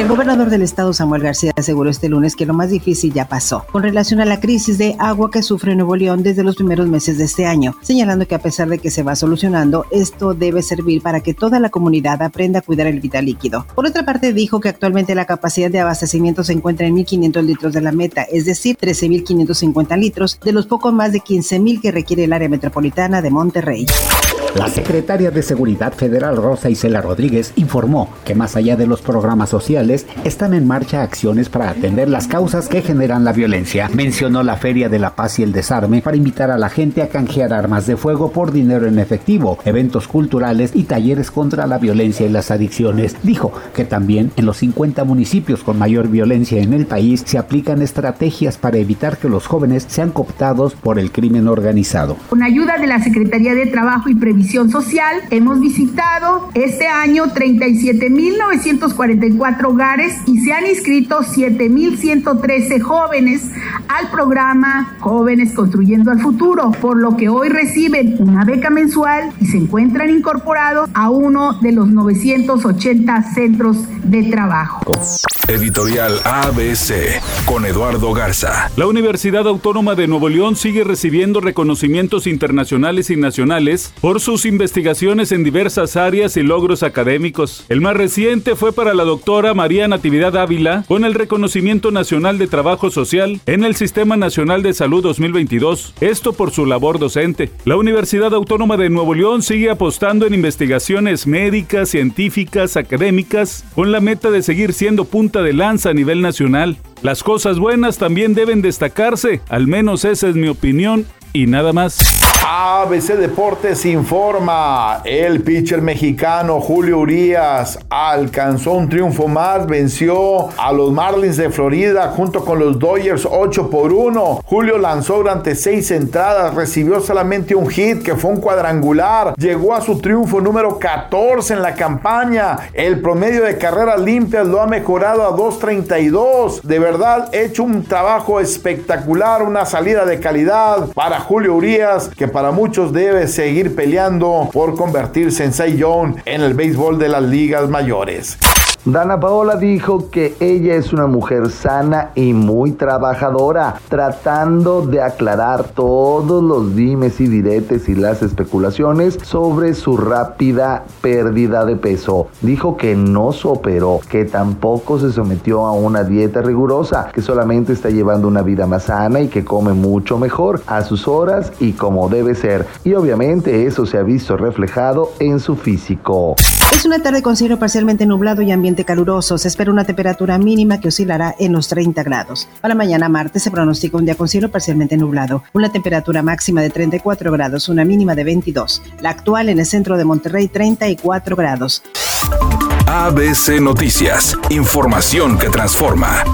El gobernador del estado, Samuel García, aseguró este lunes que lo más difícil ya pasó con relación a la crisis de agua que sufre Nuevo León desde los primeros meses de este año, señalando que a pesar de que se va solucionando, esto debe servir para que toda la comunidad aprenda a cuidar el vital líquido. Por otra parte, dijo que actualmente la capacidad de abastecimiento se encuentra en 1.500 litros de la meta, es decir, 13.550 litros de los poco más de 15.000 que requiere el área metropolitana de Monterrey. La secretaria de Seguridad Federal Rosa Isela Rodríguez informó que más allá de los programas sociales, están en marcha acciones para atender las causas que generan la violencia. Mencionó la Feria de la Paz y el Desarme para invitar a la gente a canjear armas de fuego por dinero en efectivo, eventos culturales y talleres contra la violencia y las adicciones. Dijo que también en los 50 municipios con mayor violencia en el país se aplican estrategias para evitar que los jóvenes sean cooptados por el crimen organizado. Con ayuda de la Secretaría de Trabajo y Previsión Social, hemos visitado este año 37.944 hogares y se han inscrito 7.113 jóvenes al programa Jóvenes Construyendo al Futuro, por lo que hoy reciben una beca mensual y se encuentran incorporados a uno de los 980 centros de trabajo. Editorial ABC con Eduardo Garza. La Universidad Autónoma de Nuevo León sigue recibiendo reconocimientos internacionales y nacionales por sus investigaciones en diversas áreas y logros académicos. El más reciente fue para la doctora María Natividad Ávila con el reconocimiento nacional de trabajo social en el Sistema Nacional de Salud 2022, esto por su labor docente. La Universidad Autónoma de Nuevo León sigue apostando en investigaciones médicas, científicas, académicas, con la meta de seguir siendo punta de lanza a nivel nacional. Las cosas buenas también deben destacarse, al menos esa es mi opinión y nada más. ABC Deportes informa, el pitcher mexicano Julio Urias alcanzó un triunfo más, venció a los Marlins de Florida junto con los Dodgers 8 por 1. Julio lanzó durante 6 entradas, recibió solamente un hit que fue un cuadrangular, llegó a su triunfo número 14 en la campaña. El promedio de carreras limpias lo ha mejorado a 2.32. De verdad, hecho un trabajo espectacular, una salida de calidad para Julio Urias que para muchos debe seguir peleando por convertirse en Cy en el béisbol de las ligas mayores. Dana Paola dijo que ella es una mujer sana y muy trabajadora, tratando de aclarar todos los dimes y diretes y las especulaciones sobre su rápida pérdida de peso. Dijo que no se operó, que tampoco se sometió a una dieta rigurosa, que solamente está llevando una vida más sana y que come mucho mejor a sus horas y como debe ser. Y obviamente eso se ha visto reflejado en su físico. Es una tarde con cielo parcialmente nublado y ambiente caluroso. Se espera una temperatura mínima que oscilará en los 30 grados. Para mañana martes se pronostica un día con cielo parcialmente nublado. Una temperatura máxima de 34 grados, una mínima de 22. La actual en el centro de Monterrey 34 grados. ABC Noticias. Información que transforma.